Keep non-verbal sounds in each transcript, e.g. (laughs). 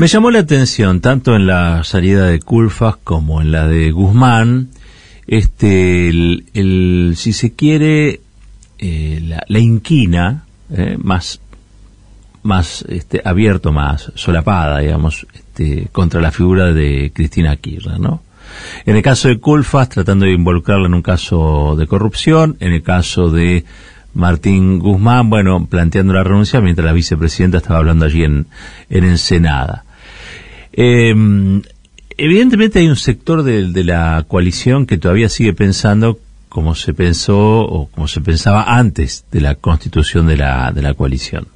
Me llamó la atención, tanto en la salida de Culfas como en la de Guzmán, este, el, si se quiere, eh, la, inquina eh, más, más este, abierto, más solapada, digamos, este, contra la figura de Cristina Kirchner, ¿no? En el caso de Culfas, tratando de involucrarla en un caso de corrupción, en el caso de Martín Guzmán, bueno, planteando la renuncia mientras la vicepresidenta estaba hablando allí en Ensenada. Em, evidentemente hay un sector de, la coalición que todavía sigue pensando como se pensó o como se pensaba antes de la constitución de la, de la coalición.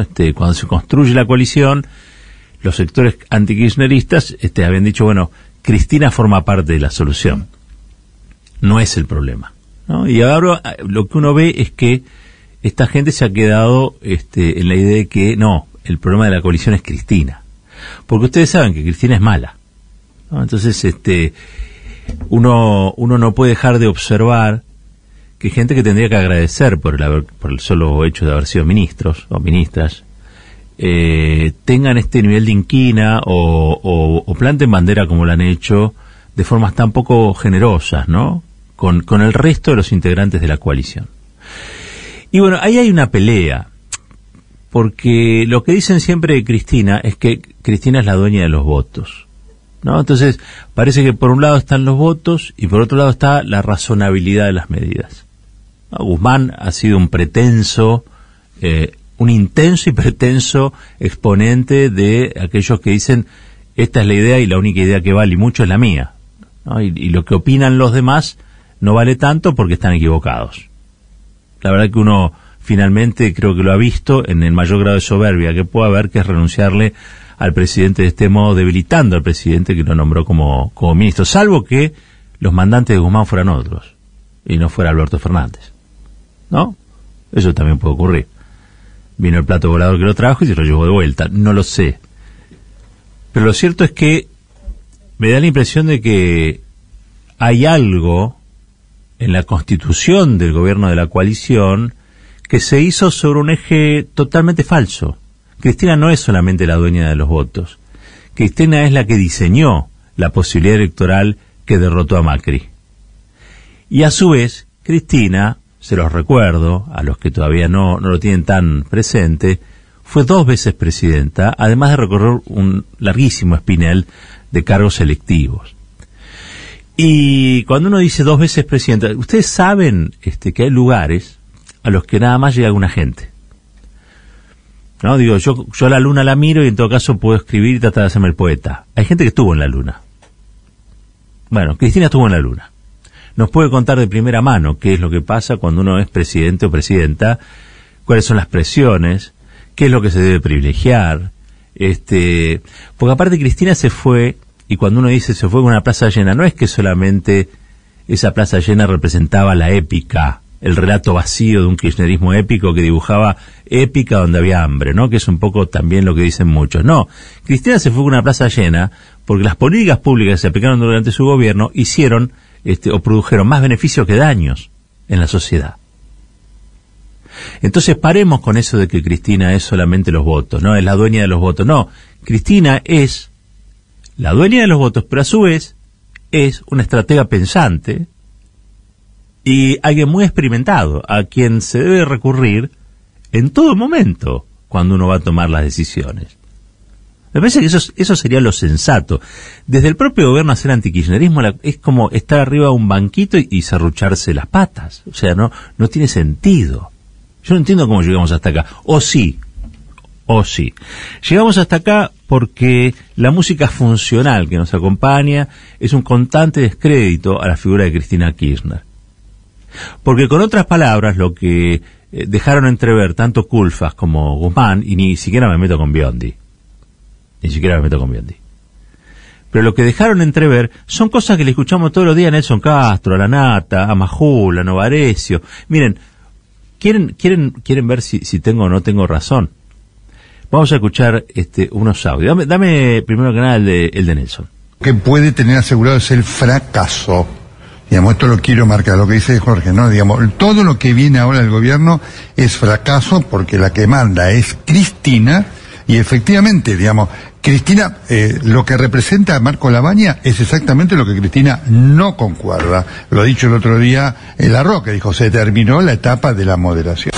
Este, cuando se construye la coalición, los sectores antikirchneristas este, habían dicho, bueno, Cristina forma parte de la solución, no es el problema. Y ahora eh, lo que uno ve es que esta gente se ha quedado este, en la idea de que no, el problema de la coalición es Cristina. Porque ustedes saben que Cristina es mala. Entonces, este, uno, uno no puede dejar de observar que gente que tendría que agradecer por el, por el solo hecho de haber sido ministros o ministras, eh, tengan este nivel de inquina o, o, planten bandera como lo han hecho de formas tan poco generosas, ¿no? con, con el resto de los integrantes de la coalición. Y bueno, ahí hay una pelea, porque lo que dicen siempre de Cristina es que Cristina es la dueña de los votos. ¿no? Entonces, parece que por un lado están los votos y por otro lado está la razonabilidad de las medidas. Guzmán ha sido un pretenso, eh, un intenso y pretenso exponente de aquellos que dicen esta es la idea y la única idea que vale y mucho es la mía. y, lo que opinan los demás no vale tanto porque están equivocados. La verdad que uno finalmente creo que lo ha visto en el mayor grado de soberbia que puede haber, que es renunciarle al presidente de este modo, debilitando al presidente que lo nombró como, como ministro, salvo que los mandantes de Guzmán fueran otros y no fuera Alberto Fernández. ¿No? Eso también puede ocurrir. Vino el plato volador que lo trajo y se lo llevó de vuelta. No lo sé. Pero lo cierto es que me da la impresión de que hay algo en la constitución del gobierno de la coalición que se hizo sobre un eje totalmente falso. Cristina no es solamente la dueña de los votos. Cristina es la que diseñó la posibilidad electoral que derrotó a Macri. Y a su vez, Cristina, se los recuerdo, a los que todavía no, no lo tienen tan presente, fue dos veces presidenta, además de recorrer un larguísimo espinel de cargos electivos. Y cuando uno dice dos veces presidente, ustedes saben este, que hay lugares a los que nada más llega alguna gente. No, digo, yo, yo la luna la miro y en todo caso puedo escribir y tratar de hacerme el poeta. Hay gente que estuvo en la luna. Bueno, Cristina estuvo en la luna. Nos puede contar de primera mano qué es lo que pasa cuando uno es presidente o presidenta, cuáles son las presiones, qué es lo que se debe privilegiar. Este, porque aparte Cristina se fue y cuando uno dice se fue con una plaza llena, no es que solamente esa plaza llena representaba la épica, el relato vacío de un kirchnerismo épico que dibujaba épica donde había hambre, ¿no? Que es un poco también lo que dicen muchos. No, Cristina se fue con una plaza llena porque las políticas públicas que se aplicaron durante su gobierno hicieron este, o produjeron más beneficios que daños en la sociedad. Entonces paremos con eso de que Cristina es solamente los votos, ¿no? Es la dueña de los votos. No, Cristina es la dueña de los votos, pero a su vez es una estratega pensante y alguien muy experimentado, a quien se debe recurrir en todo momento cuando uno va a tomar las decisiones. Me parece que eso, eso sería lo sensato. Desde el propio gobierno hacer antikirchnerismo es como estar arriba de un banquito y, y serrucharse las patas. O sea, no, no tiene sentido. Yo no entiendo cómo llegamos hasta acá. O sí, o sí. Llegamos hasta acá porque la música funcional que nos acompaña es un constante descrédito a la figura de Cristina Kirchner. Porque con otras palabras, lo que eh, dejaron entrever tanto Culfas como Guzmán, y ni siquiera me meto con Biondi, ni siquiera me meto con Biondi, pero lo que dejaron entrever son cosas que le escuchamos todos los días a Nelson Castro, a La Nata, a Majula, a Novarecio. Miren, ¿quieren, quieren, quieren ver si, si tengo o no tengo razón? Vamos a escuchar este, unos audios. Dame, primero que nada el de, el de Nelson. Que puede tener asegurado es el fracaso. Digamos, esto lo quiero marcar, lo que dice Jorge, ¿no? Digamos, todo lo que viene ahora del gobierno es fracaso porque la que manda es Cristina Y efectivamente, digamos, Cristina, eh, lo que representa a Marco Labaña es exactamente lo que Cristina no concuerda. Lo ha dicho el otro día en La Roca, dijo, se terminó la etapa de la moderación.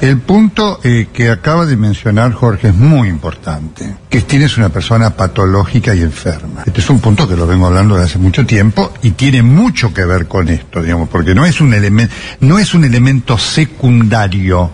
El punto eh, que acaba de mencionar Jorge es muy importante. Cristina es una persona patológica y enferma. Este es un punto que lo vengo hablando desde hace mucho tiempo y tiene mucho que ver con esto, digamos, porque no es un elemento, no es un elemento secundario,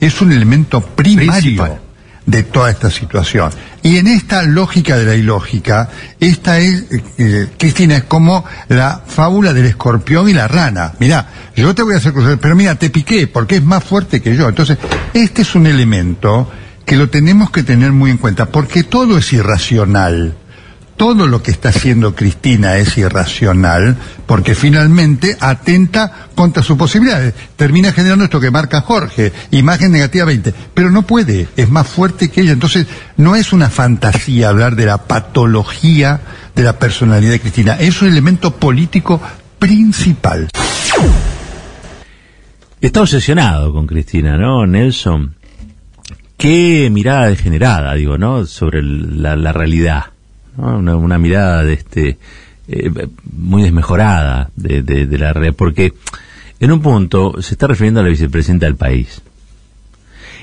es un elemento primario de toda esta situación. Y en esta lógica de la ilógica, esta es, eh, Cristina, es como la fábula del escorpión y la rana. Mirá, yo te voy a hacer cosas, pero mira, te piqué porque es más fuerte que yo. Entonces, este es un elemento que lo tenemos que tener muy en cuenta, porque todo es irracional todo lo que está haciendo Cristina es irracional porque finalmente atenta contra sus posibilidades. Termina generando esto que marca Jorge, imagen negativa 20, pero no puede, es más fuerte que ella. Entonces, no es una fantasía hablar de la patología de la personalidad de Cristina, es un elemento político principal. Está obsesionado con Cristina, ¿no, Nelson? Qué mirada degenerada, digo, ¿no? Sobre la, la realidad una, mirada de este eh, muy desmejorada de, de, la red, porque en un punto se está refiriendo a la vicepresidenta del país.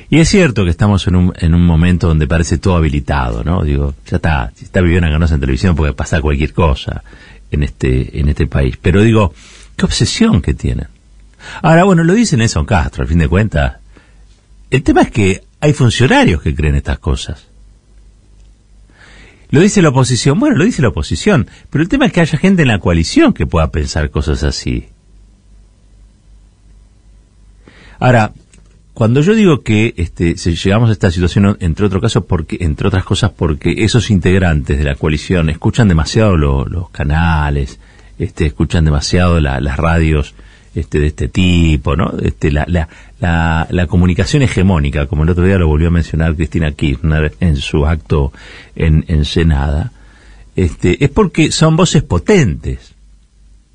Y es cierto que estamos en un, en un momento donde parece todo habilitado, ¿no? Digo, ya está, si está Viviana Ganosa en televisión puede pasar cualquier cosa en este, en este país. Pero digo, qué obsesión que tienen. Ahora, bueno, lo dice Nelson Castro, al fin de cuentas. El tema es que hay funcionarios que creen estas cosas. Lo dice la oposición, bueno, lo dice la oposición, pero el tema es que haya gente en la coalición que pueda pensar cosas así. Ahora, cuando yo digo que este, llegamos a esta situación, entre otros casos, porque, entre otras cosas, porque esos integrantes de la coalición escuchan demasiado los canales, este, escuchan demasiado las radios este, de este tipo, ¿no? Este, la, la, la, comunicación hegemónica, como el otro día lo volvió a mencionar Cristina Kirchner en su acto en, en Senada, este, es porque son voces potentes.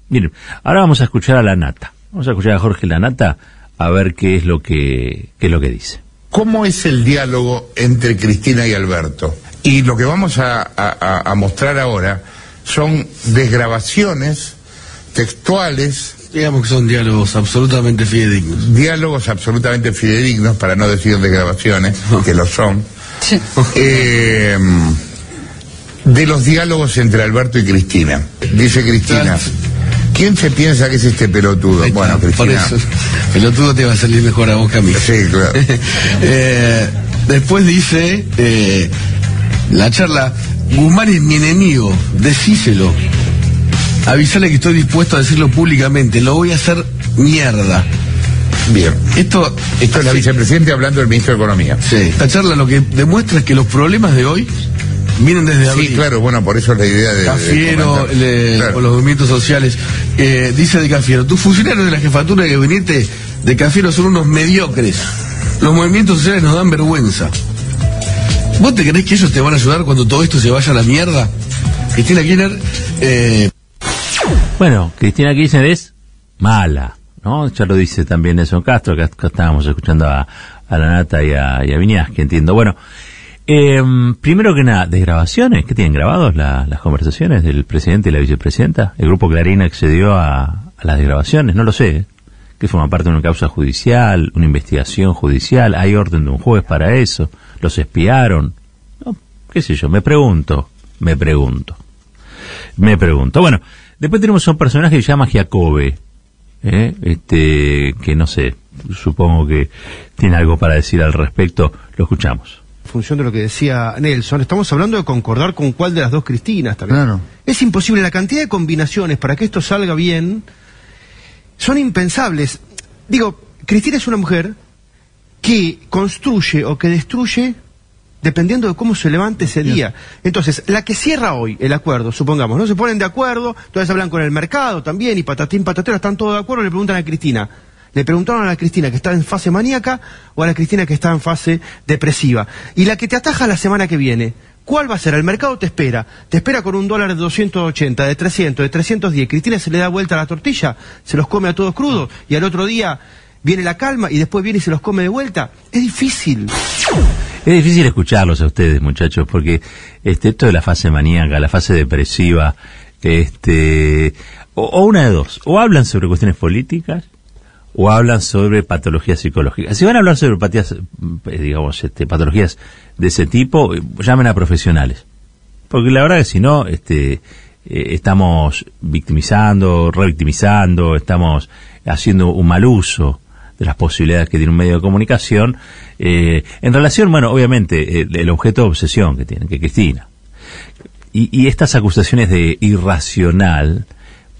Miren, ahora vamos a escuchar a la Nata. Vamos a escuchar a Jorge la Nata a ver qué es lo que, es lo que dice. ¿Cómo es el diálogo entre Cristina y Alberto? Y lo que vamos a mostrar ahora son desgrabaciones textuales Digamos que son diálogos absolutamente fidedignos. Diálogos absolutamente fidedignos, para no decir de grabaciones, que lo son. Eh, de los diálogos entre Alberto y Cristina. Dice Cristina. ¿Quién se piensa que es este pelotudo? bueno, Cristina. Por eso, pelotudo te va a salir mejor a vos que a mí. Sí, claro. (laughs) Eh, después dice, eh, la charla, Guzmán es mi enemigo, decíselo avisarle que estoy dispuesto a decirlo públicamente, lo voy a hacer mierda. Bien. Esto, esto es la vicepresidenta hablando del ministro de Economía. Sí. Esta charla lo que demuestra es que los problemas de hoy vienen desde abril. Sí, claro, bueno, por eso es la idea de. Cafiero, o los movimientos sociales. Eh, dice de Cafiero, tus funcionarios de la jefatura de gabinete de Cafiero son unos mediocres. Los movimientos sociales nos dan vergüenza. ¿Vos te crees que ellos te van a ayudar cuando todo esto se vaya a la mierda? Cristina Kirchner eh, bueno, Cristina Kirchner es mala, ¿no? Ya lo dice también Nelson Castro, que estábamos escuchando a, la Nata y a, y a que entiendo. Bueno, em, primero que nada, ¿desgrabaciones? ¿Qué tienen grabados las conversaciones del presidente y la vicepresidenta? ¿El grupo Clarín accedió a, a las desgrabaciones? No lo sé. ¿eh? que forma parte de una causa judicial, una investigación judicial, hay orden de un juez para eso, los espiaron, no, qué sé yo, me pregunto, me pregunto, me pregunto. Bueno, Después tenemos un personaje que se llama Giacobbe, ¿eh? este, que no sé, supongo que tiene algo para decir al respecto. Lo escuchamos. En función de lo que decía Nelson, estamos hablando de concordar con cuál de las dos Cristinas también. Claro. Es imposible, la cantidad de combinaciones para que esto salga bien son impensables. Digo, Cristina es una mujer que construye o que destruye dependiendo de cómo se levante ese día. Entonces, la que cierra hoy el acuerdo, supongamos, no se ponen de acuerdo, entonces hablan con el mercado también, y patatín, patatero, están todos de acuerdo, le preguntan a Cristina. Le preguntaron a la Cristina que está en fase maníaca o a la Cristina que está en fase depresiva. Y la que te ataja la semana que viene, ¿cuál va a ser? El mercado te espera. Te espera con un dólar de 280, de 300, de 310. Cristina se le da vuelta a la tortilla, se los come a todos crudos y al otro día viene la calma y después viene y se los come de vuelta. Es difícil. Es difícil escucharlos a ustedes, muchachos, porque este, esto de la fase maníaca, la fase depresiva, este, o, una de dos, o hablan sobre cuestiones políticas, o hablan sobre patologías psicológicas. Si van a hablar sobre patologías, eh, digamos, este, patologías de ese tipo, llamen a profesionales. Porque la verdad que si no, este, eh, estamos victimizando, revictimizando, estamos haciendo un mal uso de las posibilidades que tiene un medio de comunicación, eh, en relación, bueno, obviamente, el, objeto de obsesión que tiene, que Cristina. Y, estas acusaciones de irracional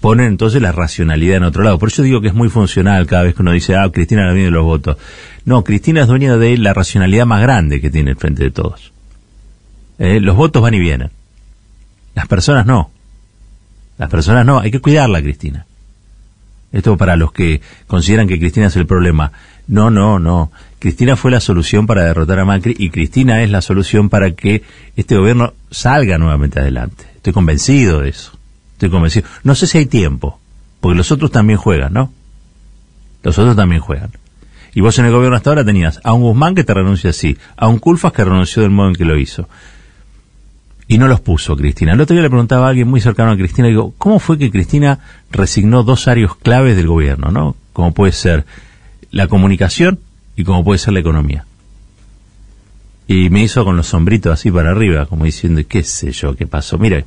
ponen entonces la racionalidad en otro lado. Por eso digo que es muy funcional cada vez que uno dice, ah, Cristina es la dueña de los votos. No, Cristina es dueña de la racionalidad más grande que tiene el frente de todos. Eh, los votos van y vienen. Las personas no. Las personas no. Hay que cuidarla, Cristina. Esto para los que consideran que Cristina es el problema. No, no, no. Cristina fue la solución para derrotar a Macri y Cristina es la solución para que este gobierno salga nuevamente adelante. Estoy convencido de eso. Estoy convencido. No sé si hay tiempo, porque los otros también juegan, ¿no? Los otros también juegan. Y vos en el gobierno hasta ahora tenías a un Guzmán que te renuncia así, a un Culfas que renunció del modo en que lo hizo, y no los puso Cristina. El otro día le preguntaba a alguien muy cercano a Cristina, digo, ¿cómo fue que Cristina resignó dos áreas claves del gobierno, no? Como puede ser la comunicación y como puede ser la economía. Y me hizo con los sombritos así para arriba, como diciendo, qué sé yo, qué pasó. Mire,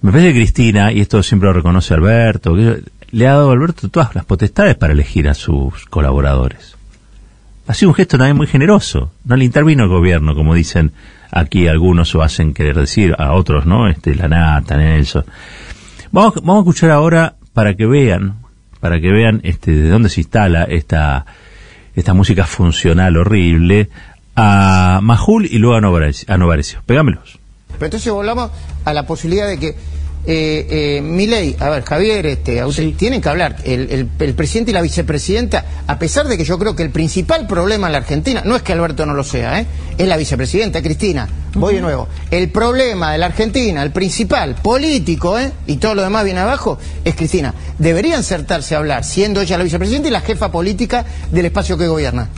me parece que Cristina, y esto siempre lo reconoce Alberto, le ha dado a Alberto todas las potestades para elegir a sus colaboradores. Ha sido un gesto también muy generoso. No le intervino el gobierno, como dicen aquí algunos o hacen querer decir a otros, ¿no? Este, la Nata, Nelson. Vamos, vamos a escuchar ahora para que vean, para que vean este, de dónde se instala esta, esta música funcional horrible, a Majul y luego a Novarecio. Pegámelos. Pero entonces volvamos a la posibilidad de que eh, eh, Milei, a ver, Javier, este, tienen que hablar, el, presidente y la vicepresidenta, a pesar de que yo creo que el principal problema en la Argentina, no es que Alberto no lo sea, ¿eh? es la vicepresidenta, Cristina, voy de nuevo, el problema de la Argentina, el principal, político, ¿eh? y todo lo demás viene abajo, es Cristina. Deberían sentarse a hablar, siendo ella la vicepresidenta y la jefa política del espacio que gobierna.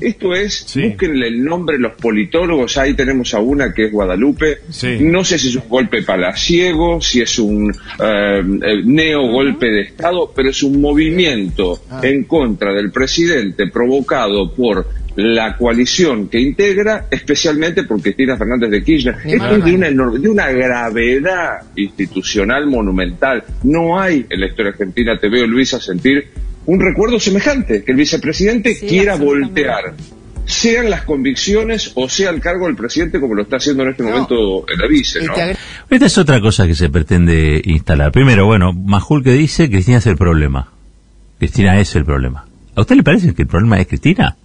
Esto es, búsquenle el nombre los politólogos, ahí tenemos a una que es Guadalupe, no sé si es un golpe palaciego, si es un eh, neo golpe de Estado, pero es un movimiento ah. en contra del presidente provocado por la coalición que integra, especialmente por Cristina Fernández de Kirchner. Esto es de una, de una gravedad institucional monumental. No hay en la historia argentina, te veo Luisa, sentir un recuerdo semejante, que el vicepresidente quiera voltear, sean las convicciones o sea el cargo del presidente como lo está haciendo en este momento el vice. Esta es otra cosa que se pretende instalar. Primero, bueno, Majul que dice Cristina es el problema. Cristina es el problema. ¿A usted le parece que el problema es Cristina?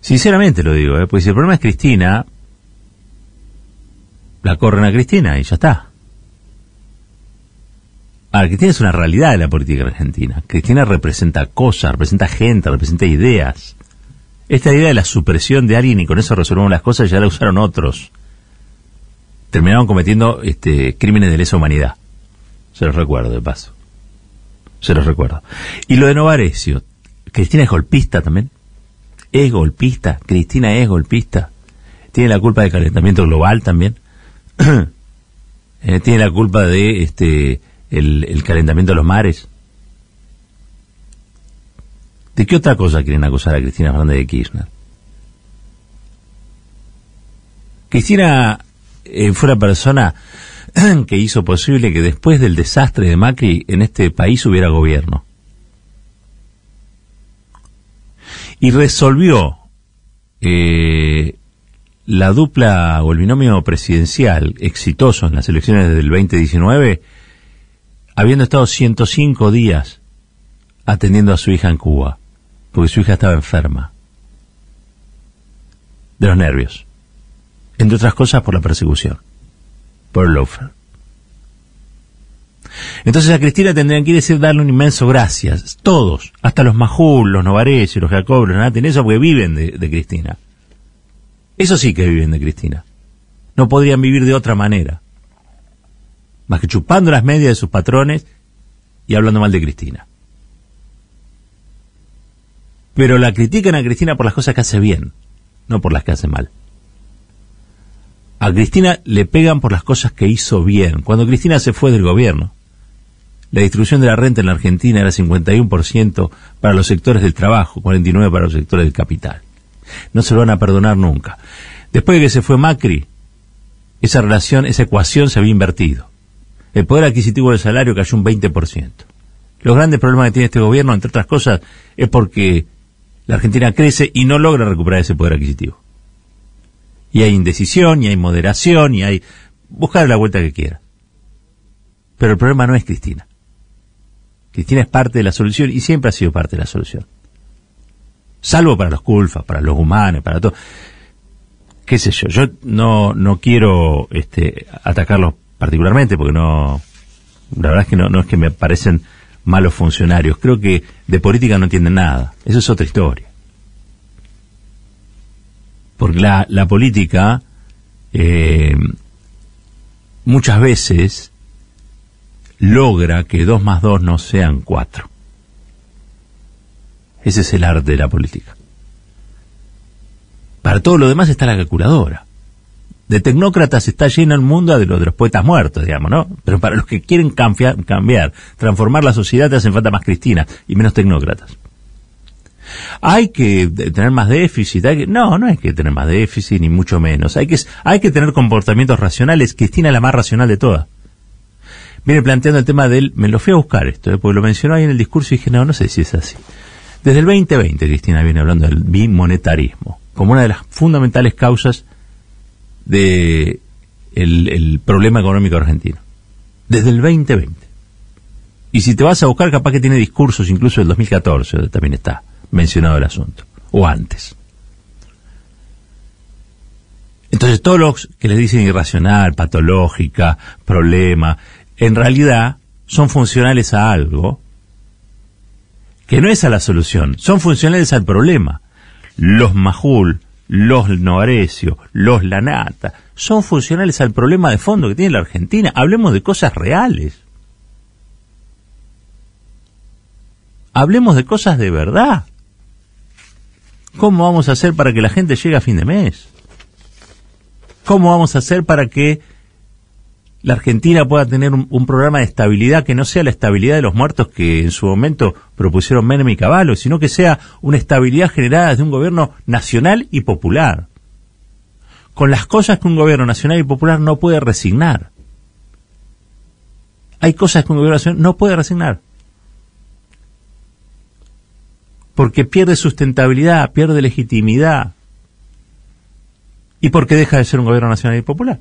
Sinceramente lo digo, ¿eh? porque si el problema es Cristina, la corren a Cristina y ya está. Ahora, Cristina es una realidad de la política argentina. Cristina representa cosas, representa gente, representa ideas. Esta idea de la supresión de alguien y con eso resolvemos las cosas ya la usaron otros. Terminaron cometiendo este, crímenes de lesa humanidad. Se los recuerdo, de paso. Se los recuerdo. Y lo de Novarecio. Cristina es golpista también. Es golpista. Cristina es golpista. Tiene la culpa del calentamiento global también. (clears throat) Eh, tiene la culpa de este el, calentamiento de los mares. ¿De qué otra cosa quieren acusar a Cristina Fernández de Kirchner? Cristina eh, fue la persona (clears throat) que hizo posible que después del desastre de Macri en este país hubiera gobierno. Y resolvió eh, la dupla o el binomio presidencial exitoso en las elecciones del 2019 habiendo estado 105 días atendiendo a su hija en Cuba, porque su hija estaba enferma de los nervios, entre otras cosas por la persecución, por el loafer. Entonces a Cristina tendrían que decir darle un inmenso gracias, todos, hasta los Majul, los Novarese, los Jacob, los Naten, eso porque viven de Cristina. Eso sí que viven de Cristina. No podrían vivir de otra manera más que chupando las medias de sus patrones y hablando mal de Cristina. Pero la critican a Cristina por las cosas que hace bien, no por las que hace mal. A Cristina le pegan por las cosas que hizo bien. Cuando Cristina se fue del gobierno, la distribución de la renta en la Argentina era 51% para los sectores del trabajo, 49% para los sectores del capital. No se lo van a perdonar nunca. Después de que se fue Macri, esa relación, esa ecuación se había invertido. El poder adquisitivo del salario cayó un 20%. Los grandes problemas que tiene este gobierno, entre otras cosas, es porque la Argentina crece y no logra recuperar ese poder adquisitivo. Y hay indecisión, y hay moderación, y hay... Buscar la vuelta que quiera. Pero el problema no es Cristina. Cristina es parte de la solución y siempre ha sido parte de la solución. Salvo para los culfas, para los humanos, para todo. Qué sé yo, yo no, no quiero este, atacarlos particularmente porque no, la verdad es que no, no es que me parecen malos funcionarios. Creo que de política no entienden nada. Eso es otra historia. Porque la, la política eh, muchas veces logra que dos más dos no sean cuatro. Ese es el arte de la política. Para todo lo demás está la calculadora. De tecnócratas está lleno el mundo de los, de los poetas muertos, digamos, ¿no? Pero para los que quieren cambiar, transformar la sociedad, te hacen falta más cristinas y menos tecnócratas. Hay que tener más déficit, no, no hay que tener más déficit, ni mucho menos. Hay que, hay que tener comportamientos racionales. Cristina es la más racional de todas viene planteando el tema del, me lo fui a buscar esto, ¿eh? porque lo mencionó ahí en el discurso y dije, no, no sé si es así. Desde el 2020 Cristina viene hablando del bimonetarismo como una de las fundamentales causas de el, problema económico argentino. Desde el 2020. Y si te vas a buscar, capaz que tiene discursos incluso del 2014, donde también está mencionado el asunto, o antes. Entonces, todos los que les dicen irracional, patológica, problema, en realidad son funcionales a algo que no es a la solución, son funcionales al problema. Los Majul, los Novarecio, los Lanata, son funcionales al problema de fondo que tiene la Argentina. Hablemos de cosas reales. Hablemos de cosas de verdad. ¿Cómo vamos a hacer para que la gente llegue a fin de mes? ¿Cómo vamos a hacer para que la Argentina pueda tener un, programa de estabilidad que no sea la estabilidad de los muertos que en su momento propusieron Menem y Caballo, sino que sea una estabilidad generada desde un gobierno nacional y popular. Con las cosas que un gobierno nacional y popular no puede resignar. Hay cosas que un gobierno nacional no puede resignar. Porque pierde sustentabilidad, pierde legitimidad. Y porque deja de ser un gobierno nacional y popular.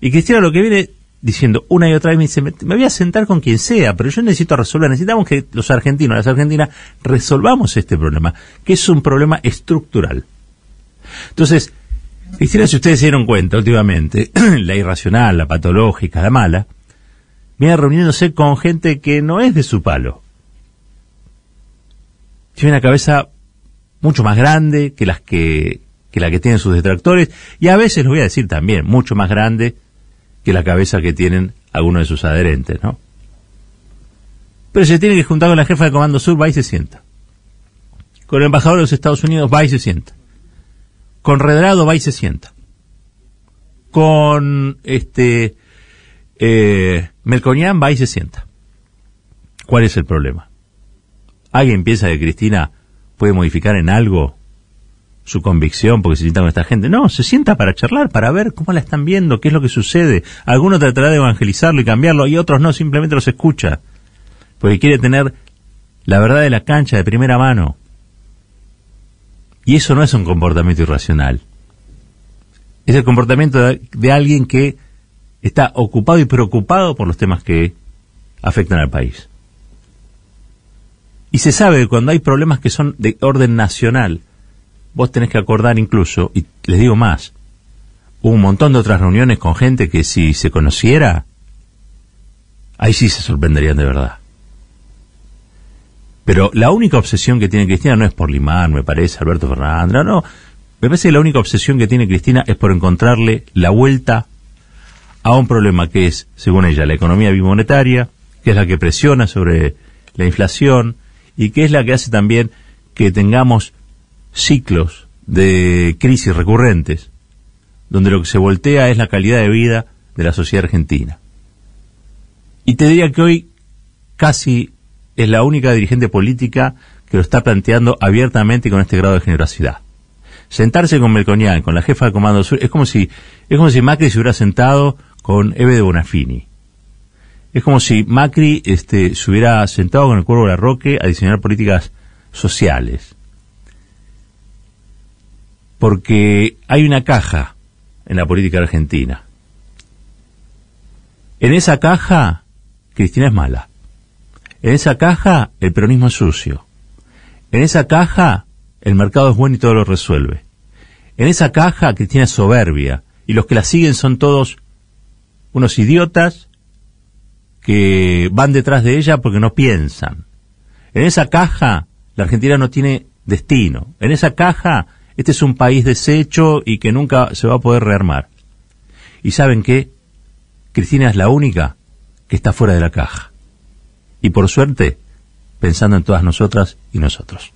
Y Cristina lo que viene diciendo una y otra vez me dice, me, voy a sentar con quien sea, pero yo necesito resolver, necesitamos que los argentinos, las argentinas, resolvamos este problema, que es un problema estructural. Entonces, Cristina, si ustedes se dieron cuenta últimamente, (clears throat) la irracional, la patológica, la mala, viene reuniéndose con gente que no es de su palo. Tiene una cabeza mucho más grande que las que, que la que tienen sus detractores, y a veces, lo voy a decir también, mucho más grande que la cabeza que tienen algunos de sus adherentes, ¿no? Pero se tiene que juntar con la jefa de Comando Sur, va y se sienta. Con el embajador de los Estados Unidos, va y se sienta. Con Redrado, va y se sienta. Con este eh, Melconian, va y se sienta. ¿Cuál es el problema? ¿Alguien piensa que Cristina puede modificar en algo su convicción porque se sienta con esta gente. No, se sienta para charlar, para ver cómo la están viendo, qué es lo que sucede. Algunos tratará de evangelizarlo y cambiarlo y otros no, simplemente los escucha. Porque quiere tener la verdad de la cancha de primera mano. Y eso no es un comportamiento irracional. Es el comportamiento de, de alguien que está ocupado y preocupado por los temas que afectan al país. Y se sabe que cuando hay problemas que son de orden nacional, vos tenés que acordar incluso, y les digo más, hubo un montón de otras reuniones con gente que si se conociera, ahí sí se sorprenderían de verdad. Pero la única obsesión que tiene Cristina no es por Limán, me parece, Alberto Fernández, no, me parece que la única obsesión que tiene Cristina es por encontrarle la vuelta a un problema que es, según ella, la economía bimonetaria, que es la que presiona sobre la inflación y que es la que hace también que tengamos ciclos de crisis recurrentes, donde lo que se voltea es la calidad de vida de la sociedad argentina. Y te diría que hoy casi es la única dirigente política que lo está planteando abiertamente con este grado de generosidad. Sentarse con Melconian, con la jefa de Comando Sur, es como si, es como si Macri se hubiera sentado con Eve de Bonafini. Es como si Macri este, se hubiera sentado con el Cuervo de la Roque a diseñar políticas sociales. Porque hay una caja en la política argentina. En esa caja, Cristina es mala. En esa caja, el peronismo es sucio. En esa caja, el mercado es bueno y todo lo resuelve. En esa caja, Cristina es soberbia. Y los que la siguen son todos unos idiotas que van detrás de ella porque no piensan. En esa caja, la Argentina no tiene destino. En esa caja, este es un país deshecho y que nunca se va a poder rearmar. ¿Y saben qué? Cristina es la única que está fuera de la caja. Y por suerte, pensando en todas nosotras y nosotros.